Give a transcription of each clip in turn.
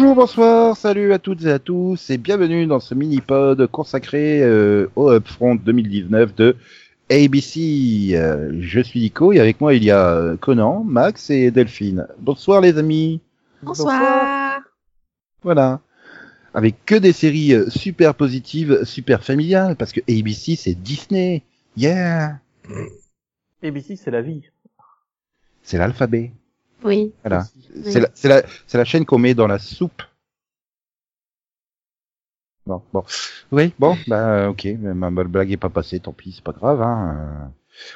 Bonjour, bonsoir, salut à toutes et à tous et bienvenue dans ce mini-pod consacré euh, au Upfront 2019 de ABC. Euh, je suis Nico et avec moi il y a Conan, Max et Delphine. Bonsoir les amis. Bonsoir. Voilà. Avec que des séries euh, super positives, super familiales parce que ABC c'est Disney. Yeah. ABC, c'est la vie. C'est l'alphabet. Oui. Voilà. Oui. C'est la, c'est la, c'est la chaîne qu'on met dans la soupe. Bon, bon. Oui, bon, bah, ok. Ma, ma blague est pas passée, tant pis, c'est pas grave, hein. Euh,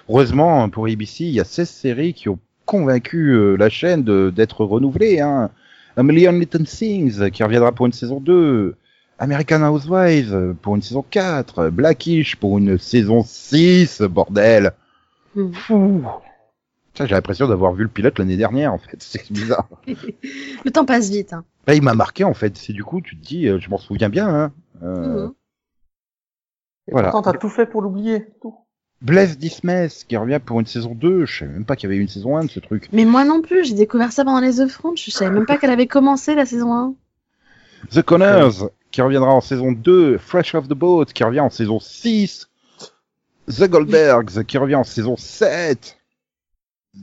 Heureusement, pour ABC, il y a 16 séries qui ont convaincu euh, la chaîne d'être renouvelée, hein. A Million Little Things, qui reviendra pour une saison 2. American Housewives, euh, pour une saison 4. Blackish, pour une saison 6, bordel. Hmm. Fou. J'ai l'impression d'avoir vu le pilote l'année dernière, en fait. C'est bizarre. Le temps passe vite. Hein. Bah, il m'a marqué en fait. C'est du coup, tu te dis, euh, je m'en souviens bien. Hein. Euh, Mhm. Et Voilà. pourtant, t'as tout fait pour l'oublier. Tout. Bless Dismess qui revient pour une saison 2. Je savais même pas qu'il y avait eu une saison 1 de ce truc. Mais moi non plus, j'ai découvert ça pendant les Upfronts. Je savais même pas qu'elle avait commencé la saison 1. The Connors qui reviendra en saison 2. Fresh off the Boat qui revient en saison 6. The Goldbergs qui revient en saison 7.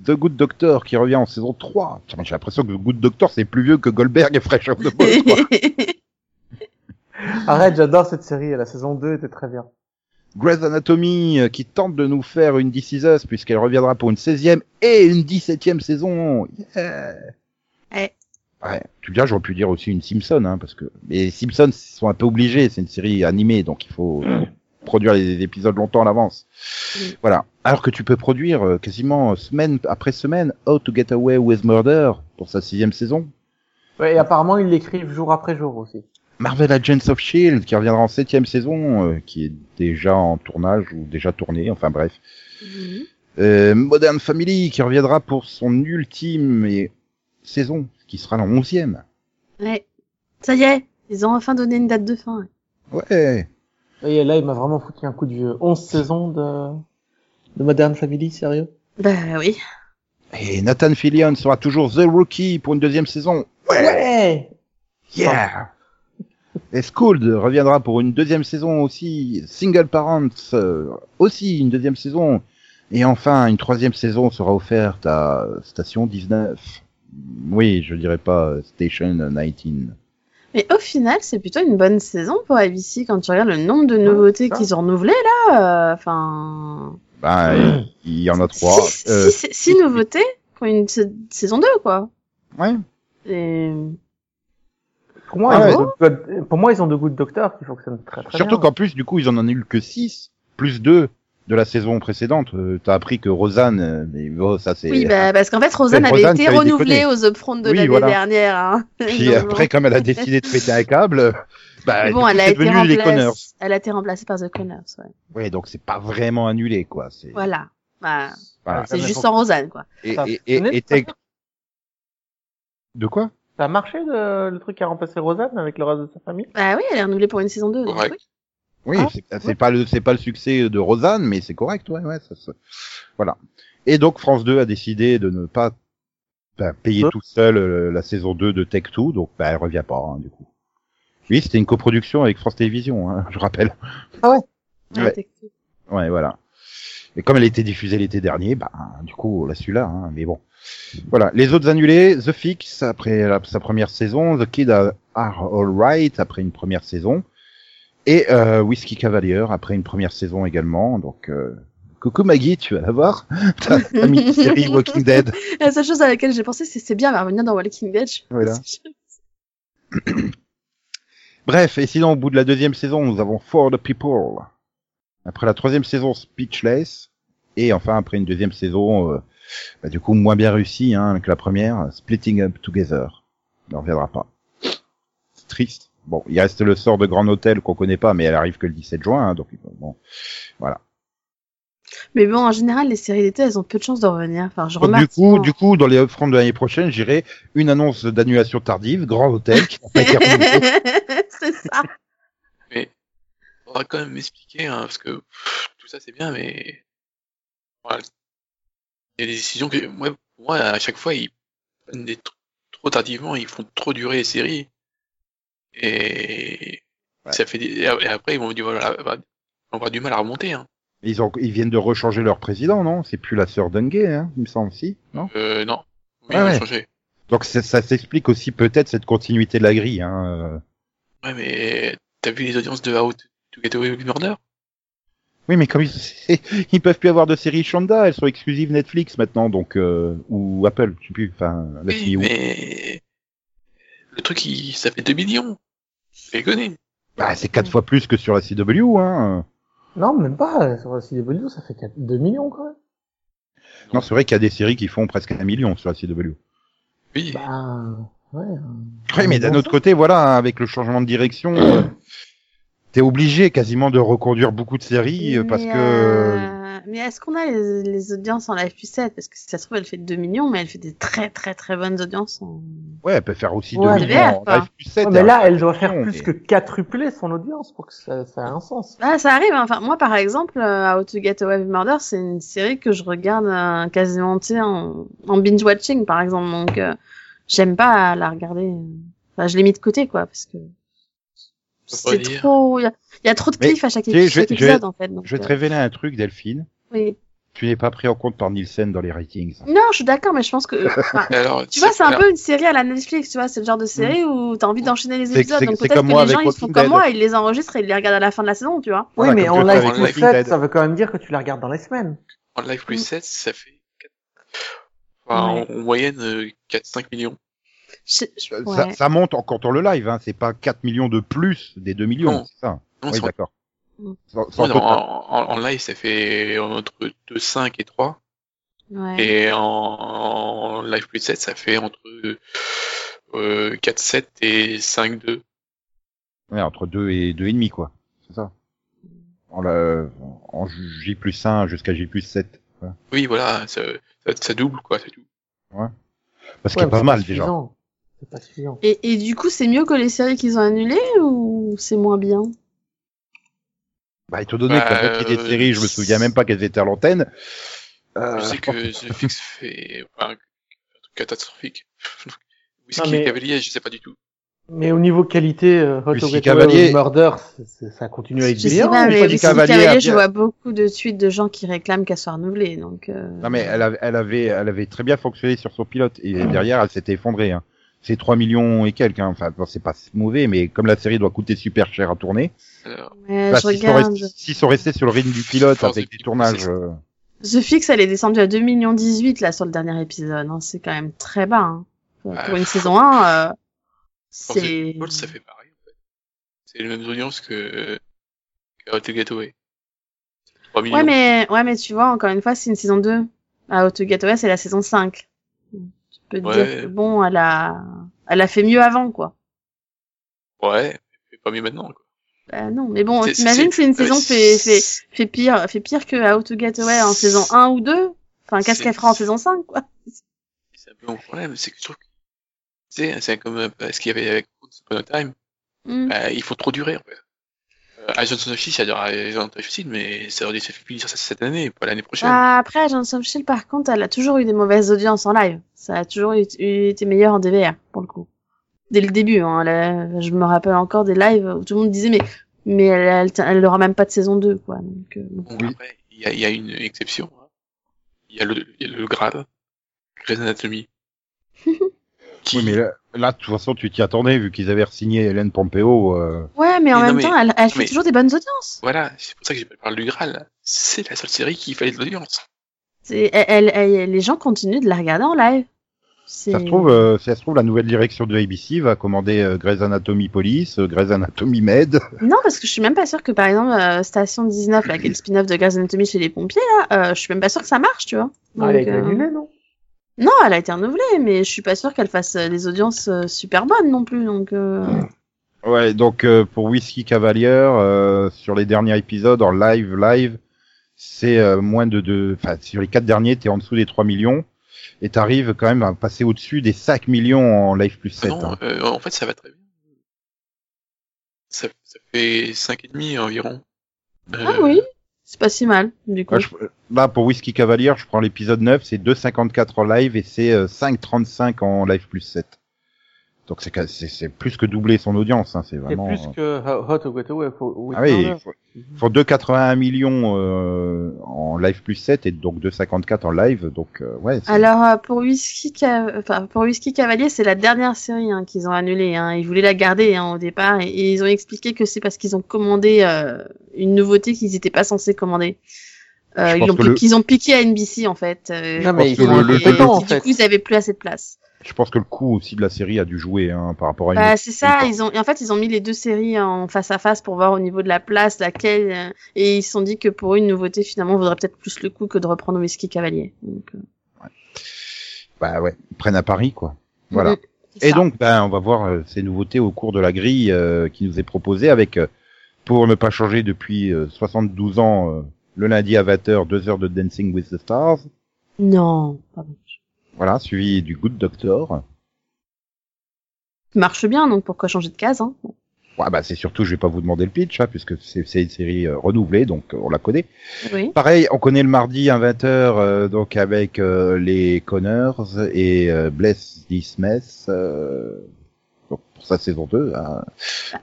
The Good Doctor qui revient en saison 3. Tiens, J'ai l'impression que The Good Doctor c'est plus vieux que Goldberg et Fresh off the Boat. quoi. Arrête, j'adore cette série. La saison 2 était très bien. Grey's Anatomy euh, qui tente de nous faire une This Is Us puisqu'elle reviendra pour une 16e et une 17e saison. Yeah. Ouais. Ouais, tu bien, j'aurais pu dire aussi une Simpson, hein, parce que mais les Simpsons sont un peu obligés, c'est une série animée, donc il faut produire les épisodes longtemps à l'avance. Voilà. Alors que tu peux produire euh, quasiment semaine après semaine How to Get Away with Murder pour sa sixième saison. Ouais, et apparemment, ils l'écrivent jour après jour aussi. Marvel Agents of Shield qui reviendra en septième saison, euh, qui est déjà en tournage ou déjà tourné, enfin bref. Mhm. Euh, Modern Family qui reviendra pour son ultime et- saison, qui sera la onzième. ouais. Ça y est, ils ont enfin donné une date de fin. Ouais. Et là, il m'a vraiment foutu un coup de vieux. 11 saisons de, de Modern Family, sérieux? Bah oui. Et Nathan Fillion sera toujours The Rookie pour une deuxième saison. Ouais! Yeah. Et Scold reviendra pour une deuxième saison aussi. Single Parents euh, aussi une deuxième saison. Et enfin, une troisième saison sera offerte à Station 19. Oui, je dirais pas Station 19. Mais au final, c'est plutôt une bonne saison pour ABC quand tu regardes le nombre de nouveautés qu'ils ont renouvelées là. euh, Enfin. Ben, il y en a trois. Six, Euh, six- six nouveautés pour une sa- saison 2, quoi. ouais. Et... Pour moi, Ah ils ouais. ont de good- pour moi, ils ont de good docteurs qui fonctionnent très très Surtout bien. qu'en plus, du coup, ils en ont eu que 6, plus 2 de la saison précédente. Euh, T'as appris que Rosanne, euh, mais bon, ça c'est... Oui, bah, parce qu'en fait, Rosanne avait Rosanne été renouvelée aux upfronts de Oui, l'année voilà. dernière. Hein. Puis Donc, après, comme elle a décidé de péter un câble, bah, bon, coup, elle a, été devenu les Connors. remplacée... elle a été remplacée par The Connors. Ouais. Ouais, donc c'est pas vraiment annulé, quoi. C'est Voilà. Bah, voilà. c'est juste sans Rosanne, quoi. Et, et, De quoi? Ça a marché, le, le truc qui a remplacé Rosanne avec le reste de sa famille? Bah oui, elle est renouvelée pour une saison 2. donc Correct. oui. Oui, Ah, c'est pas le c'est pas le succès de Rosanne, mais c'est correct, ouais, ouais. Ça, ça- Voilà. Et donc France 2 a décidé de ne pas bah, payer Ouais. tout seul euh, la saison 2 de Tech 2, donc bah, elle revient pas hein, du coup. Oui, c'était une coproduction avec France Télévisions, hein, je rappelle. Ouais, Ouais. t'es- Ouais, voilà. Et comme elle a été diffusée l'été dernier, bah du coup on l'a su là, hein, mais bon. Voilà. Les autres annulés, The Fix après la- sa première saison, The Kid Are Alright après une première saison, et euh, Whiskey Cavalier après une première saison également. Donc euh, coucou Maggie, tu vas la voir Ta mini-série Walking Dead. La seule chose à laquelle j'ai pensé, c'est c'est bien, elle va revenir dans Walking Dead. Voilà. Bref, et sinon au bout de la deuxième saison, nous avons For the People. Après la troisième saison, Speechless, et enfin après une deuxième saison, euh, bah, du coup moins bien réussie hein, que la première, Splitting Up Together. On ne reviendra pas. C'est triste. Bon, il reste le sort de Grand Hôtel qu'on connaît pas, mais elle arrive que le 17 juin, hein, donc bon, voilà. Mais bon, en général, les séries d'été, elles ont peu de chances de revenir. Enfin, je remarque. du coup, du coup, dans les upfronts de l'année prochaine, j'irai une annonce d'annulation tardive, Grand Hôtel, c'est ça. faudra quand même m'expliquer, hein, parce que pff, tout ça c'est bien, mais voilà. il y a des décisions que moi, pour moi à chaque fois ils prennent des trop tardivement, ils font trop durer les séries. Et Ouais. ça fait des... et après ils vont dire voilà, bah, on va avoir du mal à remonter. Hein. Ils ont, ils viennent de rechanger leur président, non? C'est plus la sœur Dungay, hein, il me semble, si, non? Euh, non. Oui, Ouais, ils ouais. changé. Donc ça, ça s'explique aussi peut-être cette continuité de la grille. Hein. euh. Ouais, mais t'as vu les audiences de How to Get Away with Murder Oui, mais comme ils, ils peuvent plus avoir de séries Shonda, elles sont exclusives Netflix maintenant, donc euh, ou Apple, je sais plus. Enfin, la Oui, mais le truc, il... ça fait 2 millions. Connais. Bah, c'est quatre fois plus que sur la CW, hein. Non, même pas. Sur la CW, ça fait 4... 2 millions quand même. Non, c'est vrai qu'il y a des séries qui font presque un million sur la CW. Oui. Bah, ouais. Oui, mais d'un autre côté, voilà, hein, avec le changement de direction, euh, t'es obligé quasiment de reconduire beaucoup de séries euh, parce que euh, Mais est-ce qu'on a les, les audiences en live plus 7 Parce que si ça se trouve, elle fait 2 millions, mais elle fait des très très très bonnes audiences. En... ouais, elle peut faire aussi Ouais, 2 mais millions en live 7. Ouais, mais là, elle doit faire plus que quadrupler son audience pour que ça, ça ait un sens. Ah, ça arrive. hein. Enfin, moi, par exemple, euh, How to Get Away with Murder, c'est une série que je regarde euh, quasiment tu sais, en, en binge-watching, par exemple. Donc, euh, j'aime pas la regarder. Enfin, je l'ai mis de côté, quoi, parce que c'est trop. Il y, a- il y a trop de cliffs à chaque, tu je- je- épisode, en fait. Donc, Je vais te euh, révéler un truc, Delphine. oui. Tu n'es pas pris en compte par Nielsen dans les ratings. Non, je suis d'accord, mais je pense que. enfin, Alors, Tu vois, c'est un peu une série à la Netflix, tu vois, c'est le genre de série où t'as envie d'enchaîner les épisodes, donc peut-être que moi les gens ils font comme moi, ils les enregistrent et ils les regardent à la fin de la saison, tu vois. Oui, Voilà, mais en tu live plus Walking 7, Dead. ça veut quand même dire que tu la regardes dans les semaines. En live plus Mm. 7, ça fait quatre- enfin, Ouais. en, en moyenne euh, 4-5 millions. Je- Ça, ouais. ça monte en comptant le live, hein. c'est pas 4 millions de plus des 2 millions, Non. c'est ça Non, Oui, d'accord. Mm. Sans- sans Ouais, en, live, ça fait entre 2, 5 et 3. Ouais. Et en, en live plus 7, ça fait entre euh, 4, 7 et 5, 2. Ouais, entre 2 et 2 et demi, quoi. C'est ça. En, la, en J plus 1 jusqu'à J plus 7. Voilà. Oui, voilà, ça, ça, ça double, quoi, c'est tout. Parce qu'il Ouais, y a pas mal déjà. suffisant. C'est pas suffisant. Et, et du coup, c'est mieux que les séries qu'ils ont annulées ou c'est moins bien? Bah, étant donné Bah, que la moitié des euh, séries, je me souviens même pas qu'elles étaient à l'antenne. Euh, Je sais que The Fix fait un truc catastrophique. Whisky Non, mais- Cavalier, je sais pas du tout. Mais au niveau qualité, euh, Whisky Cavalier- Murder, ça continue à être Je sais brillant. pas, ou mais pas Whisky Cavalier Cavalier, a je bien- vois beaucoup de suites de gens qui réclament qu'elle soit renouvelée, donc. euh, Non mais elle avait, elle avait, elle avait très bien fonctionné sur son pilote et derrière elle s'était effondrée. Hein. C'est 3 millions et quelques. Hein. Enfin, c'est pas mauvais, mais comme la série doit coûter super cher à tourner, Alors, ouais, bah, s'ils sont, regarde. restés- s'ils sont restés sur le rythme du pilote avec de des tournages, euh, The Fix, elle est descendue à 2 millions 18 là sur le dernier épisode. Hein. C'est quand même très bas. Hein. Pour Ouais. pour une saison 1, euh, c'est. Ça fait pareil, en fait. C'est les mêmes audiences que, que How to Get Away. 3 millions. Ouais, mais ouais, mais tu vois, encore une fois, c'est une saison 2. À How to Get Away, c'est la saison 5. Peux te Ouais. dire que bon, elle a, elle a fait mieux avant, quoi. Ouais, mais pas mieux maintenant, quoi. Bah non, mais bon, t'imagines c'est- une ouais, saison fait, fait, fait pire, fait pire que How to Get Away en saison 1 ou 2. Enfin, qu'est-ce qu'elle fera en saison 5, quoi. C'est un peu mon problème, c'est que je trouve que, tu sais, c'est comme euh, ce qu'il y avait avec Once Upon a Time. Hmm. Bah, il faut trop durer, en fait. Euh, Agents of Shield, j'adore Agents of Shield, mais ça aurait dû se finir ça cette année, pas l'année prochaine. Ah, après, Agents of Shield, par contre, elle a toujours eu des mauvaises audiences en live. Ça a toujours été meilleur en DVR, pour le coup. Dès le début, hein, je me rappelle encore des lives où tout le monde disait, mais, mais elle, elle, elle aura même pas de saison 2, quoi. Donc, euh, bon. Bon, Oui. après, il y a, y a une exception. hein. Il y a le, il y a le grade, Grey's Anatomy. qui, oui, mais là, là, de toute façon, tu t'y attendais vu qu'ils avaient signé Hélène Pompeo. Euh... Ouais, mais en Mais non, même mais- temps, elle, elle fait mais- toujours des bonnes audiences. Voilà, c'est pour ça que j'ai parlé du Graal. C'est la seule série qui fallait de l'audience. Elle, elle- elle- les gens continuent de la regarder en live. Ça se trouve, euh, ça se trouve, la nouvelle direction de ABC va commander euh, Grey's Anatomy Police, euh, Grey's Anatomy Med. Non, parce que je suis même pas sûre que, par exemple, euh, Station 19, là, qui est le spin-off de Grey's Anatomy chez les pompiers, là, euh, je suis même pas sûre que ça marche, tu vois. Ah, elle a Donc, été euh, annulée, non? Non, elle a été renouvelée, mais je suis pas sûre qu'elle fasse euh, des audiences euh, super bonnes non plus. Donc, euh... Ouais, donc euh, pour Whiskey Cavalier, euh, sur les derniers épisodes en live, live, c'est euh, moins de deux. Enfin, sur les quatre derniers, t'es en dessous des 3 millions et t'arrives quand même à passer au-dessus des 5 millions en live plus Ah 7. non, hein. euh, en fait, ça va très bien. Ça, ça fait 5,5 environ. Euh, ah oui, c'est pas si mal du coup. Ouais, je- là, pour Whiskey Cavalier, je prends l'épisode 9, c'est 2,54 en live et c'est euh, 5,35 en live plus 7. Donc c'est, c'est, c'est plus que doubler son audience, hein, c'est C'est vraiment. plus que Hot or Get Away. Faut, Ah oui, il faut, faut 2,81 millions euh, en live plus 7 et donc 2,54 en live, donc euh, ouais. c'est- Alors euh, pour Whisky, enfin pour Whisky Cavalier, c'est la dernière série hein, qu'ils ont annulée. Hein. Ils voulaient la garder hein, au départ et, et ils ont expliqué que c'est parce qu'ils ont commandé euh, une nouveauté qu'ils n'étaient pas censés commander. Euh, ils, ont le- qu'ils ont piqué à NBC en fait. euh, Non, mais ils que sont le- le- incompétents, en du fait. coup, ils avaient plus assez de place. Je pense que le coût aussi de la série a dû jouer hein, par rapport à une. Bah, c'est ça, une- ils ont, en fait, ils ont mis les deux séries en face à face pour voir au niveau de la place, laquelle, euh, et ils se sont dit que pour une nouveauté, finalement, vaudrait peut-être plus le coup que de reprendre Whisky Cavalier. Donc, euh, Bah ouais, ils prennent à Paris quoi. Voilà. Et donc, ben, on va voir euh, ces nouveautés au cours de la grille euh, qui nous est proposée avec, pour ne pas changer depuis euh, 72 ans, le lundi à 20h, 2 heures de Dancing with the Stars. Non, pardon. Voilà, suivi du Good Doctor. Marche bien, donc pourquoi changer de case, hein? Ouais, bah c'est surtout, je vais pas vous demander le pitch, hein, puisque c'est une série euh, renouvelée, donc euh, on la connaît. Oui. Pareil, on connaît le mardi à 20h, euh, donc avec euh, les Connors et euh, Bless This Mess. Euh, donc pour sa saison 2. Hein.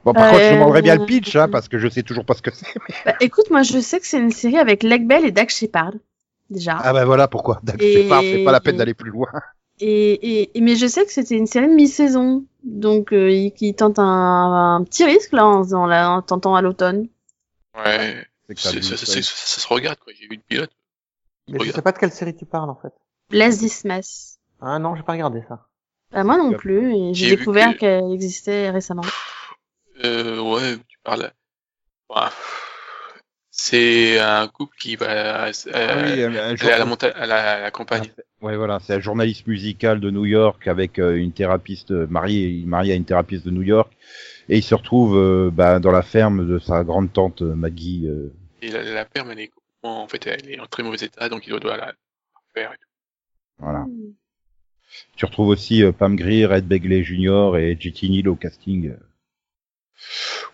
Bon, par contre, je demanderais bien le pitch, hein, parce que je sais toujours pas ce que c'est. Bah, écoute, moi, je sais que c'est une série avec Leg Bell et Dak Shepard, déjà. Ah bah voilà pourquoi. C'est pas la peine d'aller plus loin. Et, et, et- mais je sais que c'était une série de mi-saison, donc euh, il, il tente un, un petit risque là en, la- en tentant à l'automne. Ouais. C'est que ça se regarde, quoi. J'ai vu une pilote. Mais je sais pas de quelle série tu parles, en fait. Bless This Mess. Ah non, j'ai pas regardé ça. Bah, moi non plus, et j'ai découvert que- qu'elle existait récemment. Euh, ouais, tu parles. Ouais. C'est un couple qui va euh, Ah euh, à la montagne, à la, à la campagne. Ouais, voilà, c'est un journaliste musical de New York avec euh, une thérapeute euh, mariée, il est marié à une thérapeute de New York, et il se retrouve euh, bah, dans la ferme de sa grande tante Maggie. euh, Et la, la ferme, elle est en fait, elle est en très mauvais état, donc il doit, doit la faire et tout. voilà. Hmm. Tu retrouves aussi euh, Pam Grier, Ed Begley Jr. et JT Neal au casting.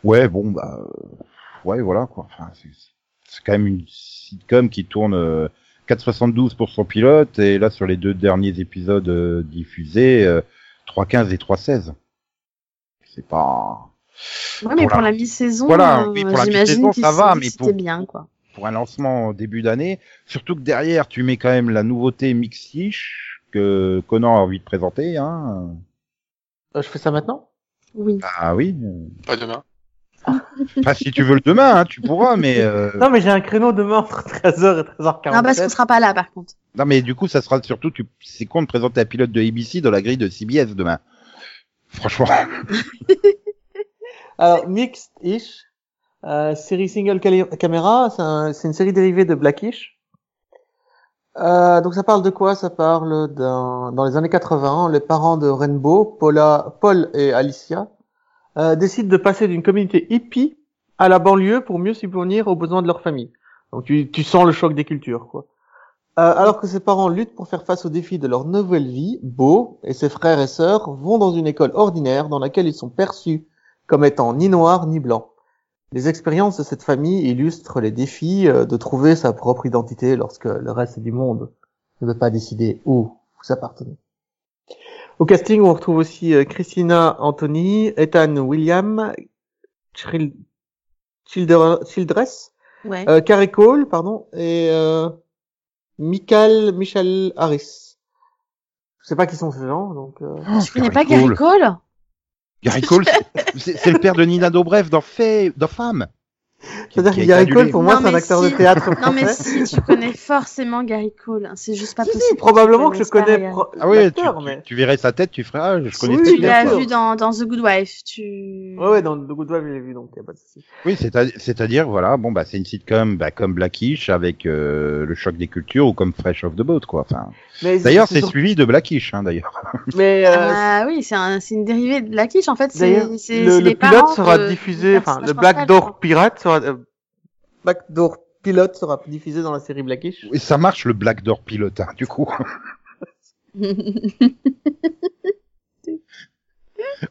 Ouais, bon, bah, euh, ouais, voilà quoi. Enfin, c'est c'est quand même une sitcom qui tourne euh, 4,72 pour son pilote et là sur les deux derniers épisodes euh, diffusés, euh, 3,15 et 3,16. C'est pas Ouais, mais Pour pour la- la mi-saison, Voilà, euh, oui, pour la j'imagine mi-saison, ça va, mais pour- C'était bien, quoi. pour un lancement en début d'année. Surtout que derrière, tu mets quand même la nouveauté Mixish que Conan a envie de présenter. Hein. Euh, je fais ça maintenant? Oui. Ah oui. euh, Pas demain. Enfin, si tu veux le demain, hein, tu pourras, mais euh, Non, mais j'ai un créneau demain entre 13h et 13h47. Non, parce qu'on sera pas là, par contre. non, mais du coup, ça sera surtout, tu... c'est con de présenter un pilote de ABC dans la grille de CBS demain. Franchement. Alors, Mixed-ish, euh, série single caméra, c'est un- c'est une série dérivée de Blackish. Euh, donc ça parle de quoi? Ça parle d'un dans les années 80, les parents de Rainbow, Paula, Paul et Alicia, euh, de passer d'une communauté hippie à la banlieue pour mieux subvenir aux besoins de leur famille. Donc tu, tu sens le choc des cultures, quoi. Euh, alors que ses parents luttent pour faire face aux défis de leur nouvelle vie, Beau et ses frères et sœurs vont dans une école ordinaire dans laquelle ils sont perçus comme étant ni noir ni blanc. Les expériences de cette famille illustrent les défis euh, de trouver sa propre identité lorsque le reste du monde ne veut pas décider où vous appartenez. Au casting, on retrouve aussi euh, Christina Anthony, Ethan William, Chil- Childress, Ouais. euh, Carey Cole, pardon, et euh, Michael Michel Harris. Je sais pas qui sont ces gens, donc. euh, tu connais pas Gary Cole. Cole Gary Cole, c'est- le père de Nina Dobrev dans dans Femme. C'est-à-dire que Gary. Cole, pour moi, Non, c'est un mais acteur si. de théâtre Non, mais si, tu connais forcément Gary Cole. hein, C'est juste pas Si, possible. si, probablement que je connais pro- Ah oui, tu, mais... tu verrais sa tête, tu ferais, ah, je connais Oui, Tu l'as vu dans, dans The Good Wife. Tu... Ouais, ouais, dans The Good Wife, je l'ai vu, donc y a pas de souci. Oui, c'est à- c'est-à-dire, voilà, bon, bah, c'est une sitcom, bah, comme Blackish, avec euh, le choc des cultures, ou comme Fresh off the Boat, quoi. Enfin, d'ailleurs, c'est sur- suivi de Blackish, hein, d'ailleurs. Mais, euh, Ah oui, c'est un, c'est une dérivée de la quiche. En fait, d'ailleurs, c'est, c'est, le, c'est le les pilote sera de- diffusé, enfin, le. Pirate sera, euh, Black Door Pilote sera diffusé dans la série Blackish. Et ça marche, le Black Door pilote, hein, du coup.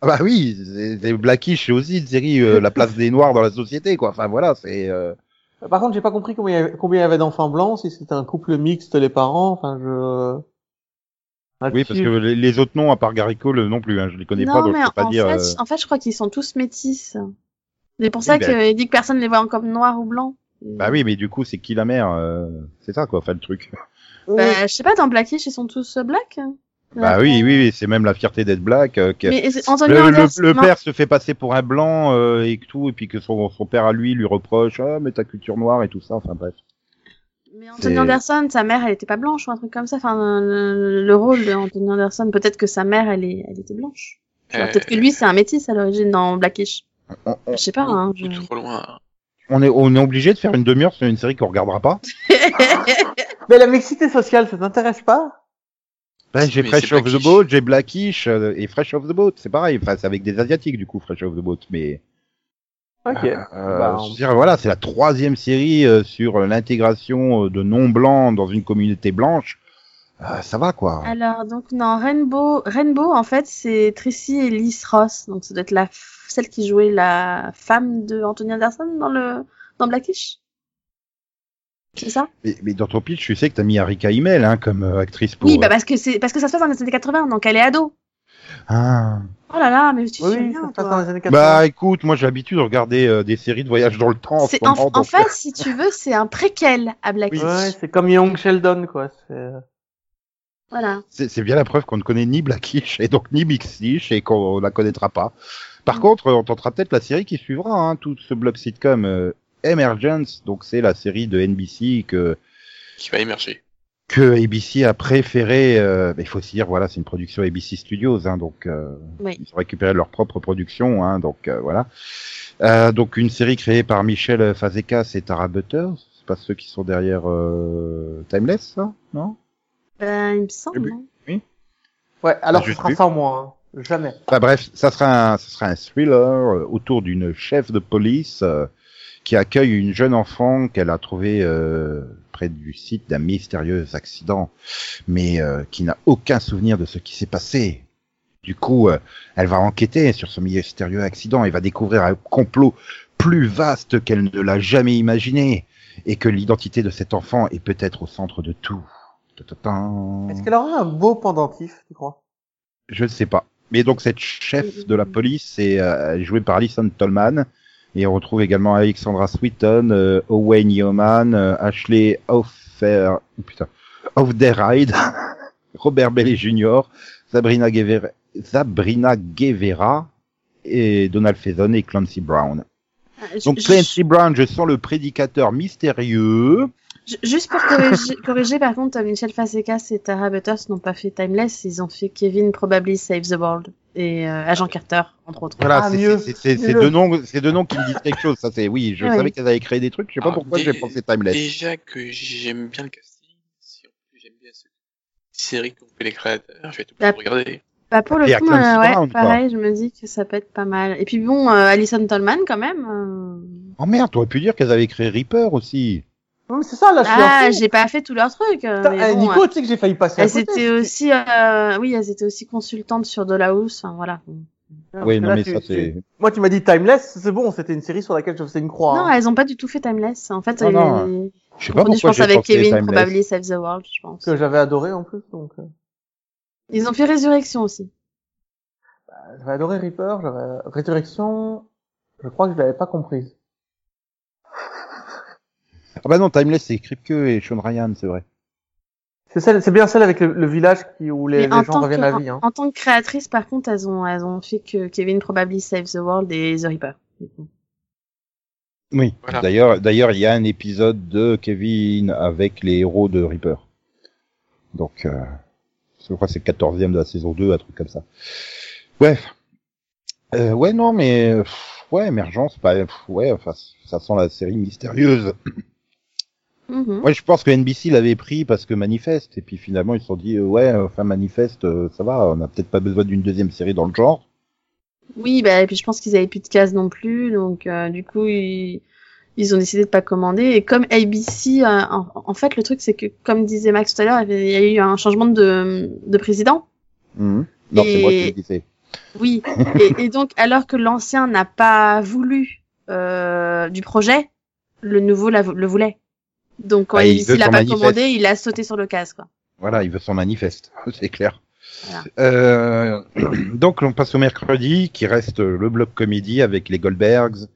Ah bah oui, c'est c'est Blackish, c'est aussi une série, euh, la place des Noirs dans la société, quoi. Enfin, voilà, c'est... euh, Par contre, j'ai pas compris combien il y avait, combien il y avait d'enfants blancs, si c'était un couple mixte, les parents, enfin, je... Oui, parce que les, autres noms, à part Gary Cole, non plus, hein, je les connais pas, donc mais je peux pas en, dire. fait, euh, en fait, je crois qu'ils sont tous métis. C'est pour Oui, ça bah- qu'il dit que personne ne les voit comme noirs ou blancs. Bah oui, mais du coup, c'est qui la mère euh, C'est ça, quoi, enfin, le truc. Bah, je sais pas, dans Blackish, ils sont tous euh, black. Bah oui, oui, oui, c'est même la fierté d'être black. euh, que- Mais Le, le- le père se fait passer pour un blanc euh, et que tout, et puis que son, son père à lui lui reproche ah mais ta culture noire et tout ça. Enfin bref. mais Anthony Anderson, sa mère, elle était pas blanche ou un truc comme ça. Enfin, le, le rôle de Anthony Anderson, peut-être que sa mère, elle, est, elle était blanche. Euh, Peut-être que lui, c'est un métis à l'origine dans Blackish. On, on- Je sais pas. Hein, je- trop loin. on est on est obligé de faire une demi-heure sur une série qu'on regardera pas. Mais la mixité sociale, ça t'intéresse pas? Ben, Si, j'ai Fresh c'est of the. Boat, j'ai Blackish euh, et Fresh of the Boat, c'est pareil. Enfin, c'est avec des asiatiques du coup Fresh of the Boat, mais Ok. euh, Bah, je veux dire, voilà, c'est la troisième série euh, sur euh, l'intégration euh, de non blancs dans une communauté blanche. Euh, ça va quoi. Alors, donc, non, Rainbow, Rainbow, en fait, c'est Tracy Ellis Ross. Donc, ça doit être la, f- celle qui jouait la femme de Anthony Anderson dans le, dans Blackish? C'est ça? Mais, mais dans ton pitch, tu sais que t'as mis Harika Imel hein, comme euh, actrice pour. Oui, bah, euh, parce que c'est, parce que ça se passe dans les années 80, donc elle est ado. ah. Oh là là, mais tu Oui, souviens, oui, ça se passe toi. dans les années 80. Bah écoute, moi j'ai l'habitude de regarder euh, des séries de voyage dans le temps en ce en, moment. en donc, fait, si tu veux, c'est un préquel à Blackish. Ouais, c'est comme Young Sheldon, quoi. C'est... Voilà. c'est bien la preuve qu'on ne connaît ni Blackish et donc ni Mixish et qu'on la connaîtra pas. Par Mm. contre, on tentera peut-être la série qui suivra, hein, tout ce bloc sitcom euh, Emergence, donc c'est la série de NBC que Qui va émerger. que ABC a préféré. euh, mais il faut aussi dire, voilà, c'est une production ABC Studios, hein, donc euh, Oui. ils ont récupéré leur propre production, hein, donc euh, voilà. Euh, donc une série créée par Michel Fazekas et Tara Butters, c'est pas ceux qui sont derrière euh, Timeless, ça, non? Ben, il me semble. Début. hein. Ouais, alors Bah, ce sera sans moi. Hein. Jamais. Enfin bref, ça sera un, ça sera un thriller euh, autour d'une chef de police euh, qui accueille une jeune enfant qu'elle a trouvée euh, près du site d'un mystérieux accident, mais euh, qui n'a aucun souvenir de ce qui s'est passé. Du coup, euh, elle va enquêter sur ce mystérieux accident et va découvrir un complot plus vaste qu'elle ne l'a jamais imaginé, et que l'identité de cet enfant est peut-être au centre de tout. Est-ce qu'elle aura un beau pendentif, tu crois? Je ne sais pas. Mais donc cette chef de la police c'est euh, jouée par Alison Tolman et on retrouve également Alexandra Sweeton, euh, Owen Yeoman, euh, Ashley Offer, oh, putain, Ofderide, Robert Bailey Jr., Sabrina Guevara, Sabrina Guevara et Donald Faison et Clancy Brown. Ah, Donc je- Clancy Brown, je sens le prédicateur mystérieux. Ju- Juste pour corriger, corriger, par contre, Michel Fazekas et Tara Butters n'ont pas fait Timeless, ils ont fait Kevin Probably Save the World et euh, Agent Carter, entre autres. Voilà, Ah, c'est- deux noms, c'est deux noms qui me disent quelque chose. Ça c'est oui, je Ouais. savais qu'elles avaient créé des trucs. Je sais pas Ah, pourquoi j'ai pensé Timeless. Déjà que j'aime bien le casting, si en plus j'aime bien cette série qu'ont fait les créateurs, je vais tout Bah, regarder. Bah pour le Et coup, euh, ouais, Brown, pareil, je me dis que ça peut être pas mal. Et puis bon, euh, Alison Tolman quand même. euh, Oh merde, t'aurais pu dire qu'elles avaient créé Reaper aussi. C'est ça, là, je Ah, j'ai pas fait tout leur truc. euh, mais eh, bon, Nico, euh, tu sais que j'ai failli passer à elles côté. étaient aussi, euh, oui, elles étaient aussi consultantes sur Dollhouse, hein, voilà. Parce oui, non là, mais tu- ça tu- c'est. Moi, tu m'as dit Timeless, c'est bon, c'était une série sur laquelle je faisais une croix. Non, hein. elles ont pas du tout fait Timeless. En fait, elles- non. Je sais pas produit, je pourquoi pense, avec Kevin Timeless. Probably Save the World, je pense. que j'avais adoré en plus, donc euh, Ils ont fait Résurrection aussi. j'avais adoré Reaper, j'avais Résurrection, je crois que je l'avais pas comprise. Ah bah non, Timeless c'est Kripke et Sean Ryan, c'est vrai. C'est celle, c'est bien celle avec le, le village qui où les, les en gens reviennent que, à la vie. Hein. En, en tant que créatrice, par contre, elles ont, elles ont fait que Kevin Probably Save the World et The Reaper. Oui. Voilà. D'ailleurs, d'ailleurs, il y a un épisode de Kevin avec les héros de Reaper. Donc, euh, je crois que c'est le quatorzième de la saison 2, un truc comme ça. Ouais. Euh, ouais, non, mais pff, ouais, émergence, bah, pff, ouais, enfin, ça sent la série mystérieuse. Mhm. Ouais, je pense que NBC l'avait pris parce que Manifeste, et puis finalement ils se sont dit, euh, ouais, enfin Manifeste, euh, ça va, on n'a peut-être pas besoin d'une deuxième série dans le genre. Oui, bah, et puis je pense qu'ils avaient plus de cases non plus, donc euh, du coup ils, ils ont décidé de pas commander. Et comme ABC, en, en fait le truc c'est que comme disait Max tout à l'heure, il y a eu un changement de, de président. Mhm. Non, c'est moi qui le disais. Oui, et, et donc alors que l'ancien n'a pas voulu du projet, le nouveau la- le voulait. Donc quand Ah, il il veut l'a pas commandé, il a sauté sur le case quoi. Voilà, il veut son manifeste, c'est clair. Voilà. Euh, donc on passe au mercredi, qui reste le bloc comédie avec les Goldbergs,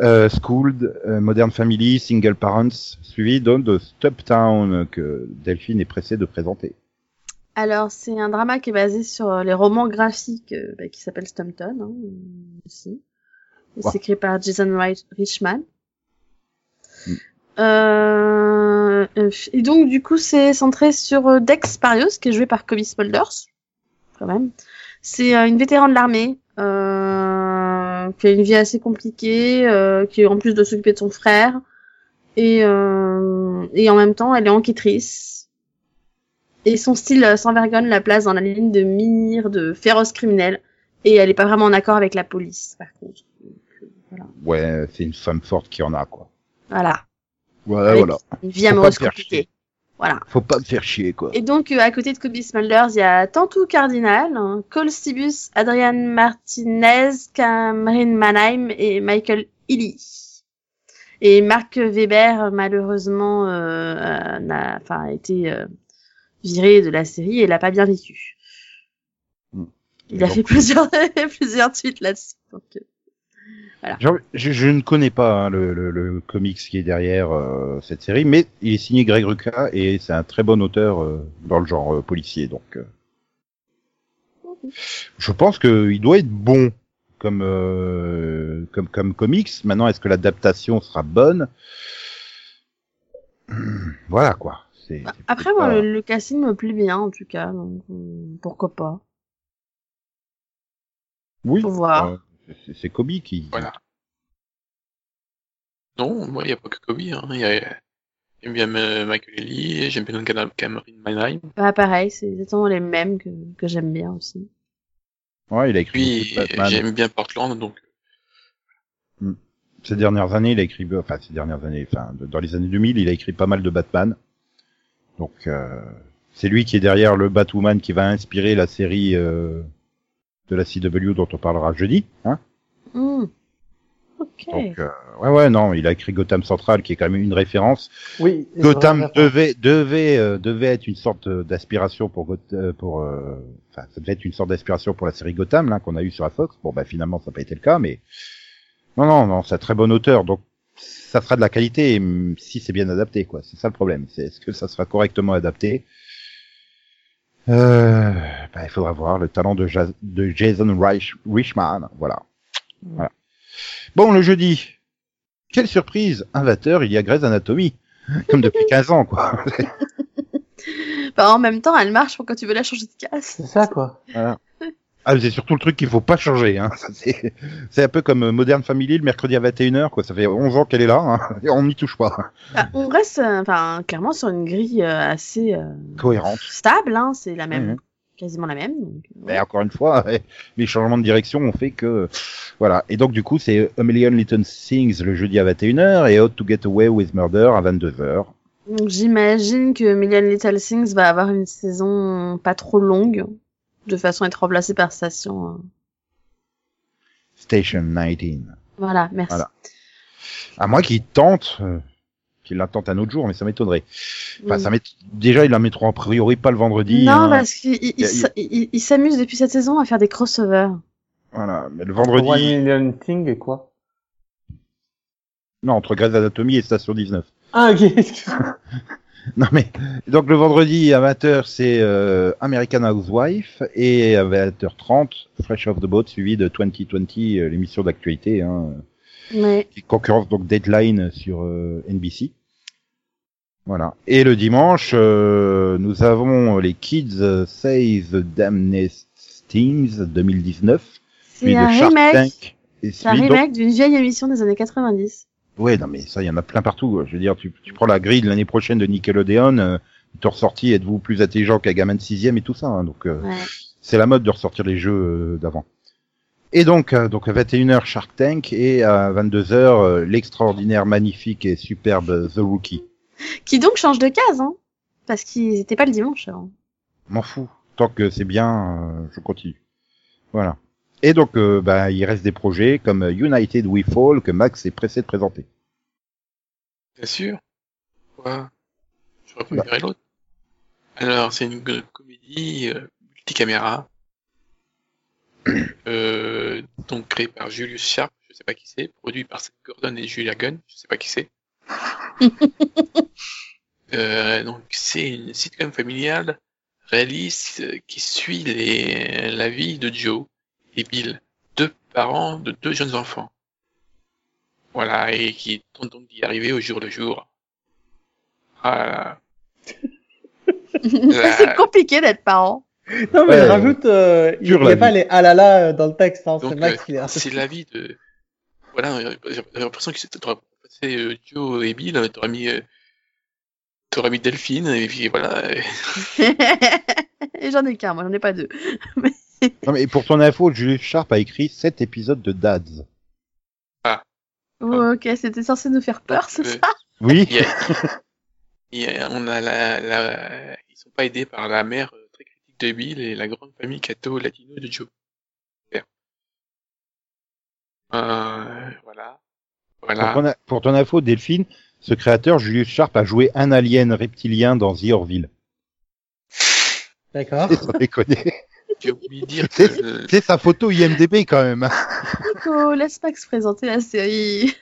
euh, Schooled, euh, Modern Family, Single Parents, suivi donc de Stop Town que Delphine est pressée de présenter. Alors, c'est un drama qui est basé sur euh, les romans graphiques bah, qui s'appelle Stumpton, hein, aussi. Ouais. C'est écrit par Jason Wright Richman. Mm. Euh, et donc, du coup, c'est centré sur euh, Dex Parios, qui est joué par Kobe Smulders, quand même. C'est euh, une vétéran de l'armée, euh, qui a une vie assez compliquée, euh, qui en plus de s'occuper de son frère, et, euh, et en même temps, elle est enquêtrice. Et son style sans vergogne la place dans la ligne de mire, de féroce criminel. Et elle est pas vraiment en accord avec la police, par contre. Donc, voilà. Ouais, c'est une femme forte qui en a quoi. Voilà. Avec voilà. Une vie amoureuse compliquée. Voilà. Faut pas me faire chier quoi. Et donc, euh, à côté de Kobe Smulders, il y a Tantou Cardinal, hein, Cole Stibus, Adrian Martinez, Cameron Mannheim et Michael Illy. Et Mark Weber, malheureusement, euh, euh, n'a, enfin, a été euh, viré de la série et l'a pas bien vécu. Hmm. Il a fait plusieurs, plusieurs tweets là-dessus. Donc, Je, je- je ne connais pas hein, le, le, le comics qui est derrière euh, cette série, mais il est signé Greg Rucka et c'est un très bon auteur euh, dans le genre euh, policier, donc euh, je pense qu'il doit être bon comme euh, comme comme comics. Maintenant, est-ce que l'adaptation sera bonne? Hmm, Voilà quoi. Après, peut-être moi, pas- le, le casting me plaît bien, en tout cas. Donc, euh, pourquoi pas oui, faut voir. Euh, c'est- Kobe qui. Voilà. Non, moi, il n'y a pas que Kobe. Hein. Il y a... J'aime bien euh, Michael Ely, j'aime bien Cam- Cameron Mannheim. Bah, pareil, c'est exactement les mêmes que, que j'aime bien aussi. Ouais, il a écrit j'aime bien Portland, donc Ces dernières années, il a écrit, enfin ces dernières années, enfin dans les années 2000, il a écrit pas mal de Batman. Donc euh, c'est lui qui est derrière le Batwoman qui va inspirer la série euh, de la CW dont on parlera jeudi. Hein Hmm. Donc euh, ouais ouais non, il a écrit Gotham Central qui est quand même une référence. Oui. Gotham devait devait euh, devait être une sorte d'aspiration pour Goth- euh, pour euh, enfin ça devait être une sorte d'aspiration pour la série Gotham là qu'on a eu sur la Fox. Bon bah finalement ça n'a pas été le cas mais non non non c'est un très bon auteur donc ça sera de la qualité hum, si c'est bien adapté quoi. C'est ça le problème. C'est est-ce que ça sera correctement adapté? Euh, bah, il faudra voir le talent de, Ja- de Jason Reich, Richman, voilà. voilà. Bon, le jeudi, quelle surprise, invateur, il y a Grey's Anatomy, comme depuis 15 ans, quoi. Bah, en même temps, elle marche pour quand tu veux la changer de casse. C'est ça, quoi. Voilà. Ah, c'est surtout le truc qu'il faut pas changer. Hein. C'est un peu comme euh, Modern Family le mercredi à 21h. Quoi. Ça fait 11 ans qu'elle est là hein, et on n'y touche pas. Bah, on reste, euh, enfin, clairement sur une grille euh, assez euh, Cohérente. stable, hein. C'est la même, Mhm. quasiment la même. donc, Mais encore une fois, les changements de direction ont fait que... Voilà. Et donc du coup, c'est A Million Little Things le jeudi à 21h et How to Get Away with Murder à 22h. Donc j'imagine que Million Little Things va avoir une saison pas trop longue, de façon à être remplacée par Station. euh. Station 19. Voilà, merci. Voilà. À moins qu'il tente... Euh, qu'il la tente un autre jour, mais ça m'étonnerait. Enfin, Oui. ça Déjà, ils la mettront a priori pas le vendredi. non, hein. parce qu'il il, Y a- s- il- il s'amuse depuis cette saison à faire des crossovers. Voilà. Mais le One vendredi... Million Thing et quoi? Non, entre Grey's Anatomy et Station 19. Ah, ok, excuse-moi. Non mais donc le vendredi à 20h c'est euh, American Housewife et à 20h30 Fresh Off the Boat suivi de 2020 euh, l'émission d'actualité hein, qui concurrence donc Deadline sur euh, NBC. Voilà. Et le dimanche euh, nous avons les Kids Say the Damnest Things 2019 c'est suivi de un Shark remake. Tank et C'est un remake d'une vieille émission des années 90. Ouais, non, mais ça, il y en a plein partout. Je veux dire, tu, tu prends la grille de l'année prochaine de Nickelodeon, euh, t'ont ressorti Êtes-vous plus intelligent qu'un gamin de sixième et tout ça. hein. donc, euh, Ouais. c'est la mode de ressortir les jeux euh, d'avant. Et donc, euh, donc à 21h, Shark Tank, et à 22h, euh, l'extraordinaire, magnifique et superbe The Rookie. Qui donc change de case, hein. Parce qu'ils étaient pas le dimanche avant. M'en fous. Tant que c'est bien, euh, je continue. Voilà. Et donc, euh, bah, il reste des projets comme United We Fall que Max est pressé de présenter. Bien sûr? Quoi J'aurais Bah. préféré l'autre. Alors, c'est une comédie euh, Multicaméra. euh, donc créé par Julius Sharp, je sais pas qui c'est, produit par Seth Gordon et Julia Gunn, je sais pas qui c'est. euh, donc c'est une sitcom familiale réaliste euh, qui suit les, la vie de Joe et Bill, deux parents de deux jeunes enfants. Voilà, et qui tentent donc d'y arriver au jour le jour. Voilà. La- c'est compliqué d'être parent. Non, mais Ouais, il rajoute, euh, il n'y a pas vie. les ah là là euh, dans le texte, hein, c'est Max euh, qui c'est la vie de. Voilà, j'ai l'impression que c'était t'aurais passé euh, Joe et Bill, t'aurais mis, euh, t'aurais mis Delphine, et puis voilà. et- Et j'en ai qu'un, moi j'en ai pas deux. Non, mais pour ton info, Julius Sharp a écrit 7 épisodes de Dads. Oh, ok, c'était censé nous faire peur, c'est Euh, ça? Oui. il y a- il y a- on a la, la, ils sont pas aidés par la mère euh, très critique de Bill et la grande famille catho-latino de Joe. Super. Euh, voilà. Pour, Voilà. ton, pour ton info, Delphine, ce créateur, Julius Sharp, a joué un alien reptilien dans The Orville. D'accord. Sans déconner. J'ai oublié de dire que C'est- sa photo IMDB quand même. Nico, laisse Max présenter la série.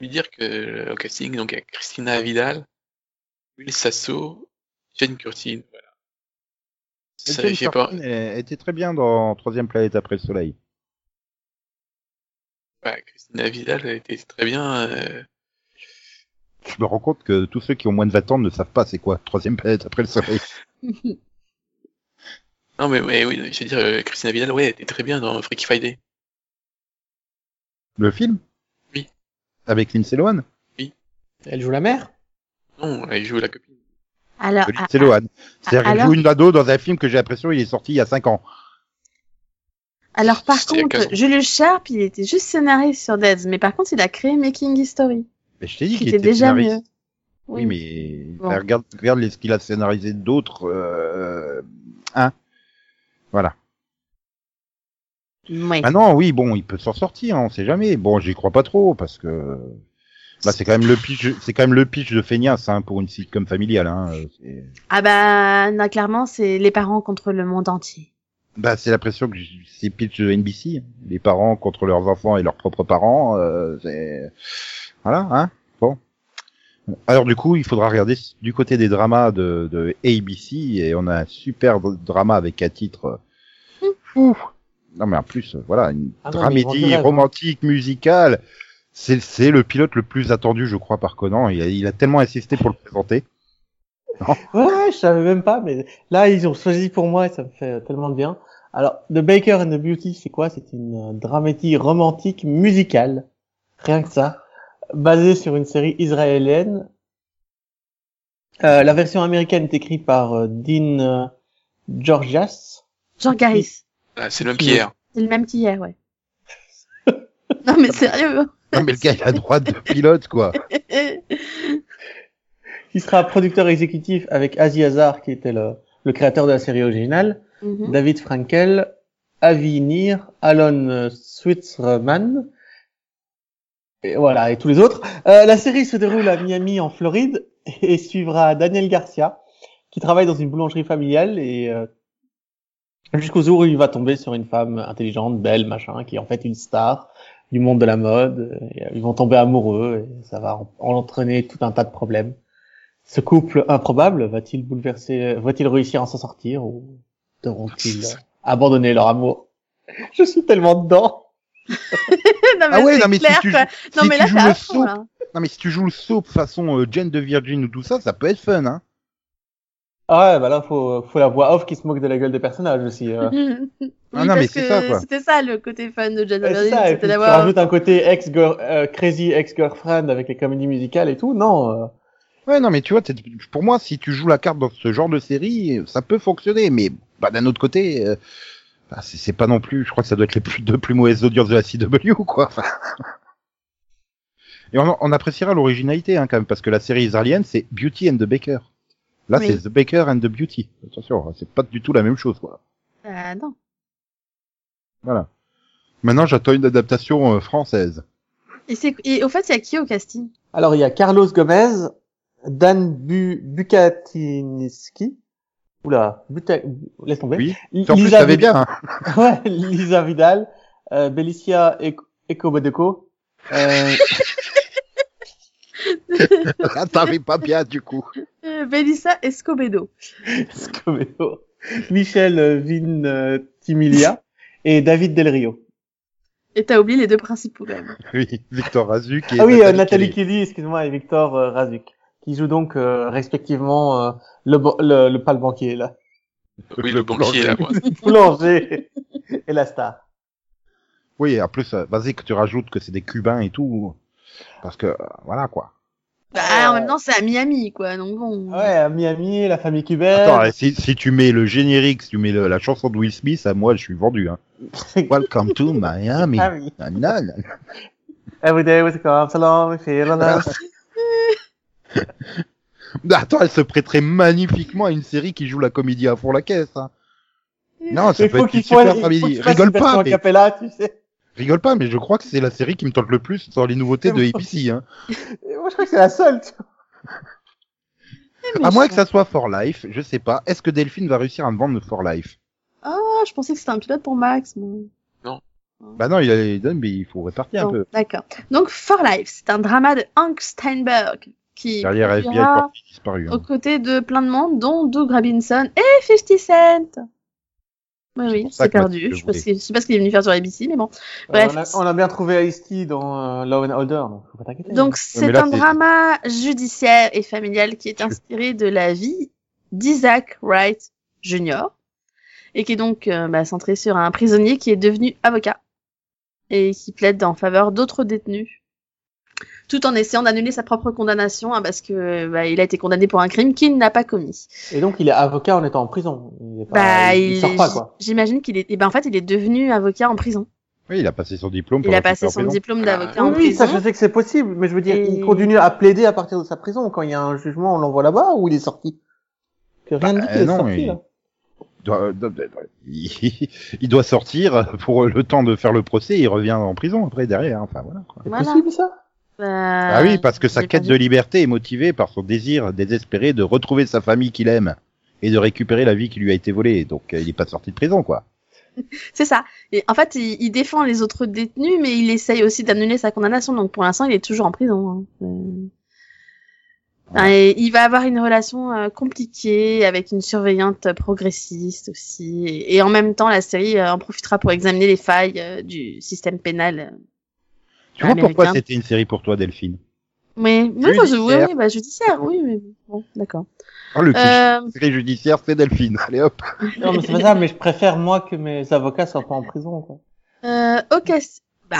lui dire que euh, au casting, donc il y a Christina Vidal, Will Sasso, Jane Curtin, voilà. Ça, Jane pas, Curtin, elle était très bien dans Troisième planète après le soleil. ouais, Christina Vidal elle était très bien, euh, Je me rends compte que tous ceux qui ont moins de 20 ans ne savent pas c'est quoi Troisième planète après le soleil. non mais ouais, oui, je veux dire, euh, Christina Vidal, ouais, elle était très bien dans Freaky Friday. Le film? Oui. Avec Lindsay Lohan? Elle joue la mère? Non, elle joue la copine. Alors, De ah, Lindsay Lohan. C'est-à-dire qu'elle alors- joue une ado dans un film que j'ai l'impression il est sorti il y a 5 ans. alors par contre, 15 ans. Julius Sharp, il était juste scénariste sur Deads, mais par contre, il a créé Making History, Mais je t'ai dit qui qu'il était était déjà scénariste. mieux. Oui, mais Bon. bah, regarde, regarde les- ce qu'il a scénarisé d'autres. Euh... Hein voilà. Oui. Maintenant, oui, bon, il peut s'en sortir, hein, on sait jamais. Bon, j'y crois pas trop parce que là, c'est quand même le pitch, c'est quand même le pitch de feignasse hein, pour une sitcom familiale. Hein. euh, Ah bah, non, clairement, c'est les parents contre le monde entier. Bah, c'est l'impression que j- c'est pitch de NBC, hein. les parents contre leurs enfants et leurs propres parents. Euh, voilà, hein. Alors du coup, il faudra regarder du côté des dramas de, de ABC et on a un super drama avec un titre. Fou. Non mais en plus, euh, voilà, une Ah non, hein. romantique musicale. C'est c'est le pilote le plus attendu, je crois, par Conan. Il a, il a tellement insisté pour le présenter. Ouais, ouais, je savais même pas, mais là, ils ont choisi pour moi et ça me fait tellement de bien. Alors, The Baker and the Beauty, c'est quoi? C'est une euh, dramédie romantique musicale. Rien que ça. Basée sur une série israélienne. Euh, la version américaine est écrite par euh, Dean euh, Georgias. Jean Garis. Voilà, c'est le même qu'hier. C'est le même qu'hier, ouais. non mais sérieux. Non mais le gars, il a droit de pilote, quoi. qui sera producteur exécutif avec Azi Hazar, qui était le, le créateur de la série originale, Mhm. David Frankel, Avi Nir, Alon euh, Switzerman, et voilà, et tous les autres. Euh, la série se déroule à Miami, en Floride, et suivra Daniel Garcia, qui travaille dans une boulangerie familiale, et euh, jusqu'au jour où il va tomber sur une femme intelligente, belle, machin, qui est en fait une star du monde de la mode. Et, euh, ils vont tomber amoureux, et ça va en- entraîner tout un tas de problèmes. Ce couple improbable va-t-il bouleverser, va-t-il réussir à s'en sortir ou devront-ils euh, abandonner leur amour? Je suis tellement dedans. non, mais Ah ouais, c'est non mais si tu, si Non mais tu là joues c'est le fond, soap, là. non mais si tu joues le soap façon euh, Jane de Virgin ou tout ça, ça peut être fun, hein. Ah ouais, bah là faut faut la voix off qui se moque de la gueule des personnages aussi. euh. Oui, Ah non, mais c'est ça, quoi. C'était ça le côté fun de Jane ça, et c'était puis tu d'avoir. rajoutes un côté ex euh, crazy ex girlfriend avec les comédies musicales et tout. Non, euh, Ouais, non mais tu vois, pour moi, si tu joues la carte dans ce genre de série, ça peut fonctionner, mais bah, d'un autre côté, euh, bah, c'est pas non plus. Je crois que ça doit être les plus deux plus mauvaises audiences de la CW, quoi. Enfin. Et on, on appréciera l'originalité, hein, quand même, parce que la série israélienne, c'est Beauty and the Baker. Là, Oui. c'est The Baker and the Beauty. Attention, c'est pas du tout la même chose, quoi. Ah non. Voilà. Maintenant, j'attends une adaptation euh, française. Et, c'est... et au fait, il y a qui au casting? Alors il y a Carlos Gomez, Dan Bu Oula, buta- laisse tomber. Oui. En plus, Lisa bien. hein. Ouais, Lisa Vidal, euh, Belicia Ec- Ecobedeco, euh, Ah, t'avais pas bien du coup. Euh, Belissa Escobedo. Escobedo, Michel euh, Vin euh, Timilia et David Del Rio. Et t'as oublié les deux principaux quand même. Oui, Victor Razuk et Ah oui, euh, Nathalie Nathalie Kelly. Kelly, excuse-moi, et Victor euh, Razuk, qui jouent donc euh, respectivement euh, le, le, le pas le banquier là, Oui, le banquier, là, quoi. boulanger et la star. Oui, en plus, euh, vas-y que tu rajoutes que c'est des Cubains et tout. Parce que, voilà quoi. Bah, en même temps, c'est à Miami, quoi. Donc bon. Ouais, à Miami, la famille cubaine. Attends, si, si tu mets le générique, si tu mets le- la chanson de Will Smith, à moi, je suis vendu. Hein. Welcome to Miami. Ah na, na. Every day with along, we feel Attends, elle se prêterait magnifiquement à une série qui joue la comédie à fond la caisse. Hein. Non, ça peut faut être qu'il une faut, super fasse Rigole pas, mais, cappella, tu sais. rigole pas, mais je crois que c'est la série qui me tente le plus dans les nouveautés de ABC. Hein. Moi, je crois que c'est la seule. tu vois. À moins que ça soit For Life, je sais pas. Est-ce que Delphine va réussir à me vendre For Life? Ah, je pensais que c'était un pilote pour Max, moi. Bah non, il a les donne, mais il faut répartir un peu. D'accord. Donc, For Life, c'est un drama de Hank Steinberg qui Derrière FBI, disparu. aux Hein. côtés de plein de monde, dont Doug Robinson et 50 Cent. Oui, oui, c'est que perdu. je Je sais pas voulais. ce qu'il je sais pas ce qu'il est venu faire sur ABC, mais bon. Euh, Bref. on, a, on a bien trouvé Ice-T dans euh, Law and Order, donc faut pas t'inquiéter. Donc, mais c'est un drama judiciaire et familial qui est inspiré de la vie d'Isaac Wright Jr. et qui est donc euh, bah, centré sur un prisonnier qui est devenu avocat et qui plaide en faveur d'autres détenus tout en essayant d'annuler sa propre condamnation hein, parce que bah, il a été condamné pour un crime qu'il n'a pas commis. Et donc, il est avocat en étant en prison. Il, est pas, Bah, il, il sort pas, quoi. J'imagine qu'il est. et ben en fait, il est devenu avocat en prison. Oui, il a passé son diplôme. Il a passé en son prison. diplôme d'avocat Ah, en Oui, oui, ça, prison. je sais que c'est possible, mais je veux dire, Et- il continue à plaider à partir de sa prison. Quand il y a un jugement, on l'envoie là-bas ou il est sorti? Que rien ne dit Bah, qu'il est non, sorti, il- là. doit- doit- doit- il, il doit sortir pour le temps de faire le procès. Il revient en prison après derrière. Enfin voilà. C'est Voilà. possible, ça? Bah, Ah oui, parce que sa quête de liberté est motivée par son désir désespéré de retrouver sa famille qu'il aime et de récupérer la vie qui lui a été volée. Donc euh, il est pas sorti de prison quoi. C'est ça. Et en fait, il, il défend les autres détenus, mais il essaye aussi d'annuler sa condamnation. Donc pour l'instant, il est toujours en prison. hein. Euh, Ouais. et il va avoir une relation euh, compliquée avec une surveillante progressiste aussi. Et, et en même temps, la série euh, en profitera pour examiner les failles euh, du système pénal. Tu vois pourquoi c'était une série pour toi, Delphine? Mais oui, bah, je- oui, Judiciaire. oui, bah, judiciaire, oui, mais bon, d'accord. Oh, le Euh, série judiciaire, c'est Delphine. Allez hop. Non, mais c'est pas ça, mais je préfère, moi, que mes avocats soient pas en prison, quoi. Euh, ok. Bah,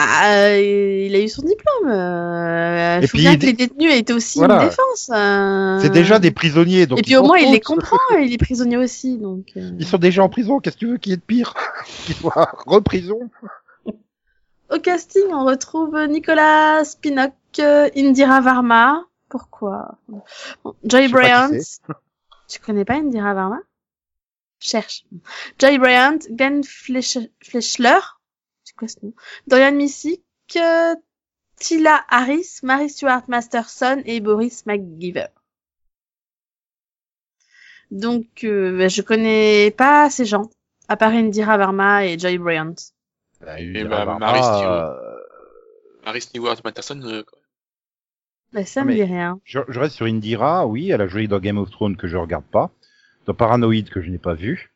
euh, il a eu son diplôme. Euh, Et je puis, souviens il que les détenus étaient aussi Voilà. une défense. euh. C'est déjà des prisonniers, donc Et puis au moins il les comprend, il est prisonnier aussi, donc. euh. Ils sont déjà en prison. Qu'est-ce que tu veux qu'il y ait de pire? Qu'ils soient reprison Au casting, on retrouve Nicolas Spinock, euh, Indira Varma. Pourquoi? Bon, Joy Bryant. Tu connais pas Indira Varma? Cherche. Joy Bryant, Glenn Fleschler. C'est quoi ce nom? Dorian Missick, euh, Tila Harris, Mary Stuart Masterson et Boris McGiver. Donc, euh, bah, je connais pas ces gens, à part Indira Varma et Joy Bryant. Bah, Et bah, Marie Stewart. Marie Stewart Matterson, euh, quoi. Bah, ça Ah, me dit rien. Je, je reste sur Indira, oui, elle a joué dans Game of Thrones que je regarde pas, dans Paranoid que je n'ai pas vu.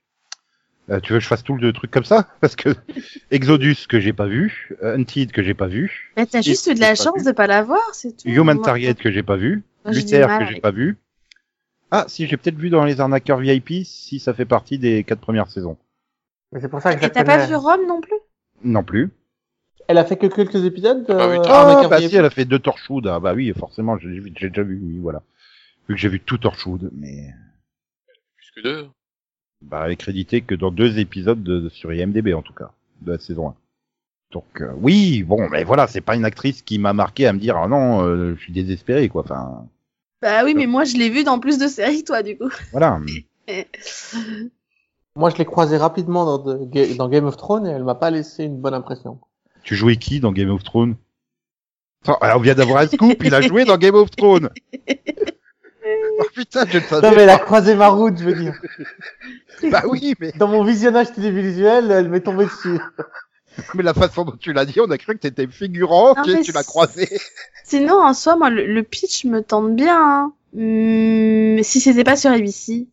Euh, tu veux que je fasse tout le truc comme ça? Parce que Exodus que j'ai pas vu, euh, Hunted que j'ai pas vu, Mais t'as juste eu de la chance vu. de pas la voir, c'est tout. Human Target que j'ai pas vu, moi, Luther que avec- j'ai pas vu. Ah, si j'ai peut-être vu dans les arnaqueurs VIP, si ça fait partie des quatre premières saisons. Mais c'est pour ça que Et t'as pas vu Rome non plus? Non plus. Elle a fait que quelques épisodes de... Ah oui, Ah, bah si, elle a fait deux Torchwood. Ah bah oui, forcément, j'ai déjà vu, oui, voilà. Vu que j'ai vu tout Torchwood, mais Plus que deux. bah elle est créditée que dans deux épisodes de, sur IMDb en tout cas, de la saison 1. Donc euh, oui, bon, mais voilà, c'est pas une actrice qui m'a marqué à me dire ah non, euh, je suis désespéré quoi. Enfin, Bah oui, mais moi je l'ai vu dans plus de séries, toi, du coup. voilà. Moi, je l'ai croisée rapidement dans, de- Ga- dans Game of Thrones et elle m'a pas laissé une bonne impression. Tu jouais qui dans Game of Thrones? On vient d'avoir un scoop, il a joué dans Game of Thrones. Oh putain, je le savais Non mais elle a croisé ma route, je veux dire. Bah oui, mais, Dans mon visionnage télévisuel, elle m'est tombée dessus. mais la façon dont tu l'as dit, on a cru que t'étais figurant, Non, que tu l'as croisé. Sinon, en soi, moi, le, le pitch me tente bien. Hein. Hum, mais si c'était pas sur ABC,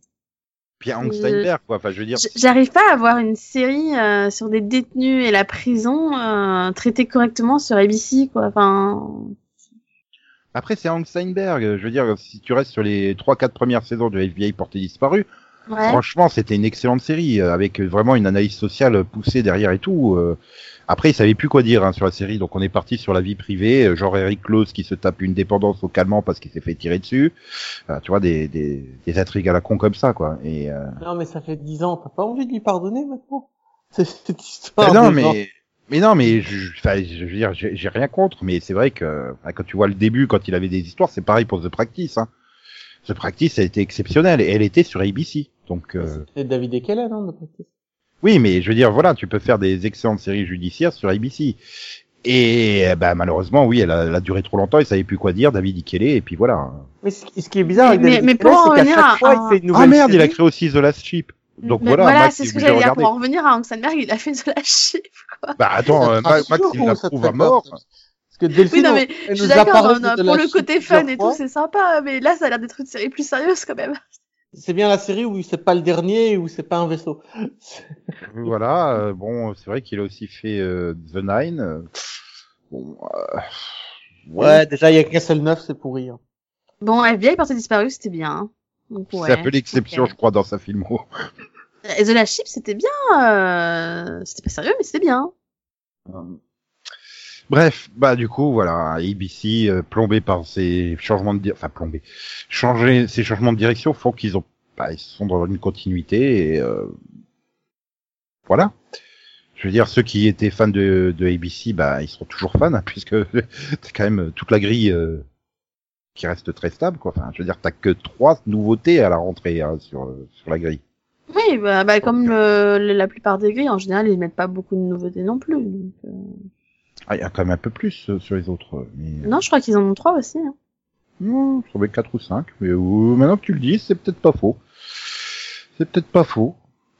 Puis Hank Steinberg, quoi. Enfin, je veux dire, J- j'arrive pas à voir une série euh, sur des détenus et la prison euh, traitée correctement sur ABC, quoi. Enfin, après, c'est Hank Steinberg. Je veux dire, si tu restes sur les 3-4 premières saisons de FBI Porté Disparu, ouais. franchement, c'était une excellente série, euh, avec vraiment une analyse sociale poussée derrière et tout. euh. Après, il savait plus quoi dire hein, sur la série, donc on est parti sur la vie privée, euh, genre Eric Close qui se tape une dépendance au calmant parce qu'il s'est fait tirer dessus. Euh, tu vois, des, des, des intrigues à la con comme ça, quoi. Et, euh... Non mais ça fait dix ans, t'as pas envie de lui pardonner maintenant? C'est cette histoire. non, gens. mais... Mais non, mais je, je- enfin, je veux dire, j'ai rien contre, mais c'est vrai que quand tu vois le début, quand il avait des histoires, c'est pareil pour The Practice. Hein. The Practice a été exceptionnelle et elle était sur ABC. Donc euh, C'est David Ekelen, hein, de Practice. oui, mais je veux dire, voilà, tu peux faire des excellentes séries judiciaires sur ABC. Et bah, malheureusement, oui, elle a, elle a duré trop longtemps, il savait plus quoi dire, David Ikele, et puis voilà. Mais ce, ce qui est bizarre avec Mais- David mais Ekelen, pour en c'est qu'à revenir chaque à- fois, il fait une nouvelle Ah merde, il a créé aussi The Last Ship. Donc Mais voilà, Max, c'est il ce que j'allais dire. Pour en revenir à Hank Steinberg, il a fait de la chip. Bah attends, euh, Ma- Max, rassure il ou la ça te trouve fait à mort. Parce que Delphine, Oui, non, mais je suis d'accord, non, non, pour le côté fun et tout, c'est sympa, mais là, ça a l'air d'être une série plus sérieuse quand même. C'est bien la série où c'est pas le dernier, où c'est pas un vaisseau? Voilà, euh, bon, c'est vrai qu'il a aussi fait euh, The Nine. euh, Bon, euh, Ouais, déjà, il y a qu'un seul neuf, c'est pourri. hein. Bon, FBI portée disparue, c'était bien. hein. Donc, ouais. c'est un peu l'exception, je crois, dans sa filmo. Et The Last Ship, c'était bien. Euh... C'était pas sérieux, mais c'était bien. Bref, bah du coup, voilà, ABC euh, plombé par ces changements de, enfin plombé, changer ces changements de direction font qu'ils ont, bah, ils sont dans une continuité et euh, voilà. Je veux dire, ceux qui étaient fans de, de ABC, bah ils seront toujours fans hein, puisque c'est quand même toute la grille euh, qui reste très stable, quoi. Enfin, je veux dire, t'as que trois nouveautés à la rentrée hein, sur sur la grille. Oui, bah, bah comme la plupart des grilles, en général, ils mettent pas beaucoup de nouveautés non plus. donc, euh, Ah, il y a quand même un peu plus euh, sur les autres, euh, mais Non, je crois qu'ils en ont trois aussi. Hein. Non, je trouvais 4 ou 5, mais euh, maintenant que tu le dis, c'est peut-être pas faux. C'est peut-être pas faux.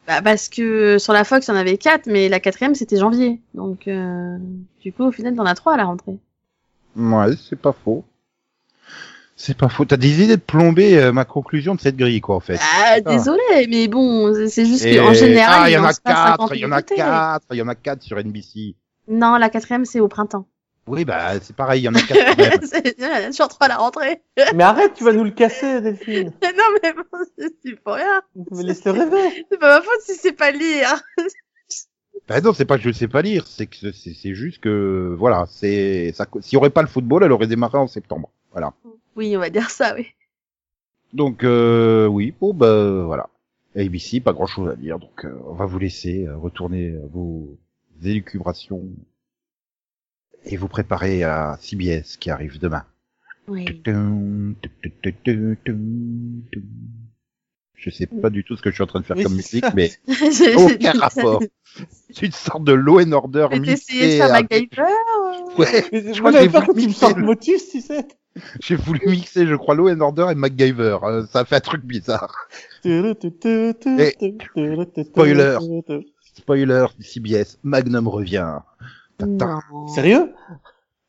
Bah, parce que sur la Fox, il y en avait quatre, mais la quatrième, c'était janvier. Donc, euh, du coup, au final, t'en as trois à la rentrée. Ouais, c'est pas faux. C'est pas faux. T'as des idées de plomber euh, ma conclusion de cette grille, quoi, en fait. Ah, désolé, mais bon, c'est juste Et- qu'en général, ah, il y en a lancent pas 50 4, il y en a. 4, il y en a 4 sur NBC. Non, la quatrième, c'est au printemps. Oui, bah, c'est pareil, il y en a 4 quand même. C'est- il y en a toujours trois à la rentrée. Mais arrête, tu vas nous le casser, Delphine. non, mais bon, c'est pour rien. Mais laisse-le rêver. C'est pas ma faute si c'est pas lire. Bah non, c'est pas que je sais pas lire, c'est que c'est juste que, voilà, c'est, ça, s'il y aurait pas le football, elle aurait démarré en septembre. Voilà. Oui, on va dire ça, oui. Donc euh, oui, bon bah voilà. ABC, pas grand chose à dire, donc euh, on va vous laisser euh, retourner à vos élucubrations et vous préparer à CBS qui arrive demain. Oui. Je sais pas du tout ce que je suis en train de faire Oui, comme c'est musique, ça. mais aucun rapport. C'est une sorte de Law and Order J'ai essayé de mixé faire avec- MacGyver. Ouais, Mais Je crois moi, que que voulu mixer le- Motus, tu sais. j'ai voulu mixer, je crois, Law and Order et MacGyver. Euh, ça fait un truc bizarre. spoiler. Spoiler, CBS, Magnum revient. Sérieux?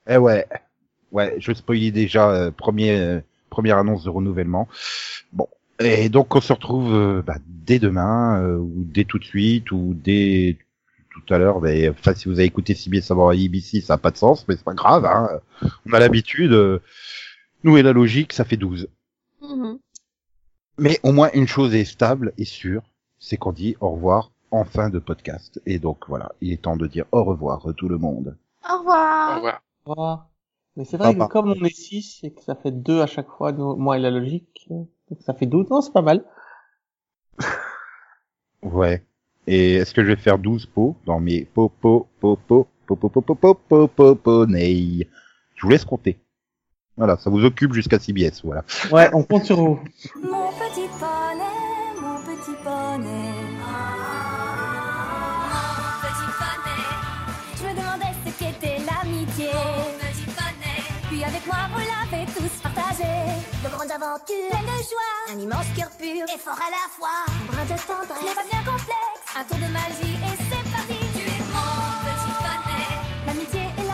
Eh ouais, ouais, je spoilais déjà euh, premier, euh, première annonce de renouvellement. Bon, et donc on se retrouve euh, bah, dès demain euh, ou dès tout de suite ou dès tout à l'heure. Mais enfin, si vous avez écouté CBS avant ABC, ça a pas de sens, mais c'est pas grave. Hein. On a l'habitude. euh, nous et la logique, ça fait 12. Mhm. Mais au moins une chose est stable et sûre, c'est qu'on dit au revoir en fin de podcast. Et donc voilà, il est temps de dire au revoir à tout le monde. Au Au revoir. revoir. Voilà. Mais c'est vrai Papa. que comme on est 6 et que ça fait 2 à chaque fois, nous- moi et la logique, donc ça fait 12. Non, c'est pas mal. Ouais. Et est-ce que je vais faire 12 pots dans mes po po po po po po po po po po po poney Je vous laisse compter. Voilà, ça vous occupe jusqu'à CBS, voilà. Ouais, on compte sur vous. Mon petit poney, mon petit poney. Partagé. de joie, un immense cœur pur. Et fort à la fois, un brin de tendresse, n'est pas bien complexe, un tour de magie. Et c'est parti. Tu es mon petit poney, l'amitié et